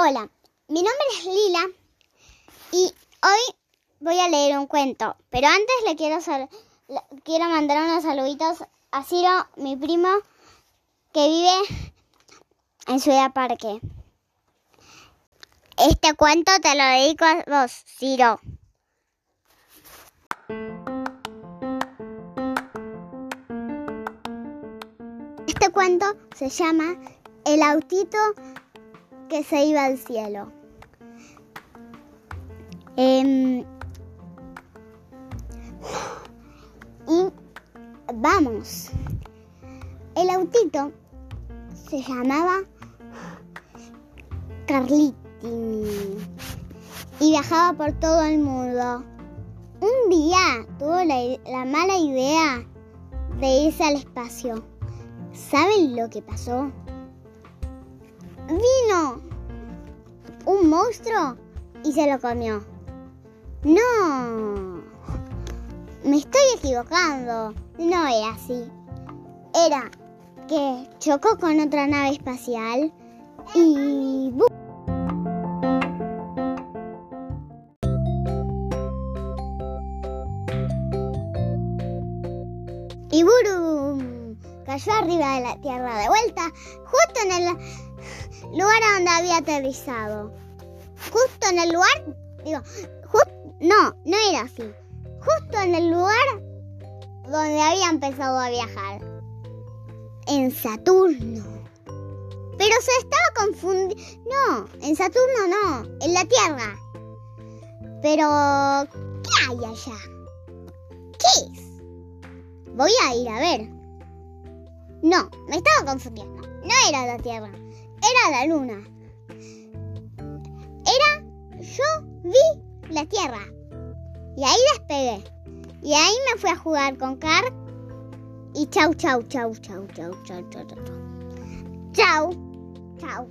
Hola, mi nombre es Lila y hoy voy a leer un cuento, pero antes le quiero, quiero mandar unos saluditos a Ciro, mi primo, que vive en Ciudad Parque. Este cuento te lo dedico a vos, Ciro. Este cuento se llama El autito que se iba al cielo. Em, y vamos. El autito se llamaba Carliti y viajaba por todo el mundo. Un día tuvo la mala idea de irse al espacio. ¿Saben lo que pasó? Vino un monstruo y se lo comió. No, me estoy equivocando. No era así. Era que chocó con otra nave espacial y... Y cayó arriba de la Tierra de vuelta, justo en el lugar donde había aterrizado. Justo en el lugar, digo, no, no era así. Justo en el lugar donde había empezado a viajar. En Saturno. Pero se estaba confundiendo. No, en Saturno no, en la Tierra. Pero, ¿qué hay allá? ¿Qué es? Voy a ir a ver. No, me estaba confundiendo. No era la Tierra era la luna. Era, yo vi la Tierra. Y ahí despegué. Y ahí me fui a jugar con Car. Y chau, chau, chau, chau, chau, chau, chau, chau. Chau, chau.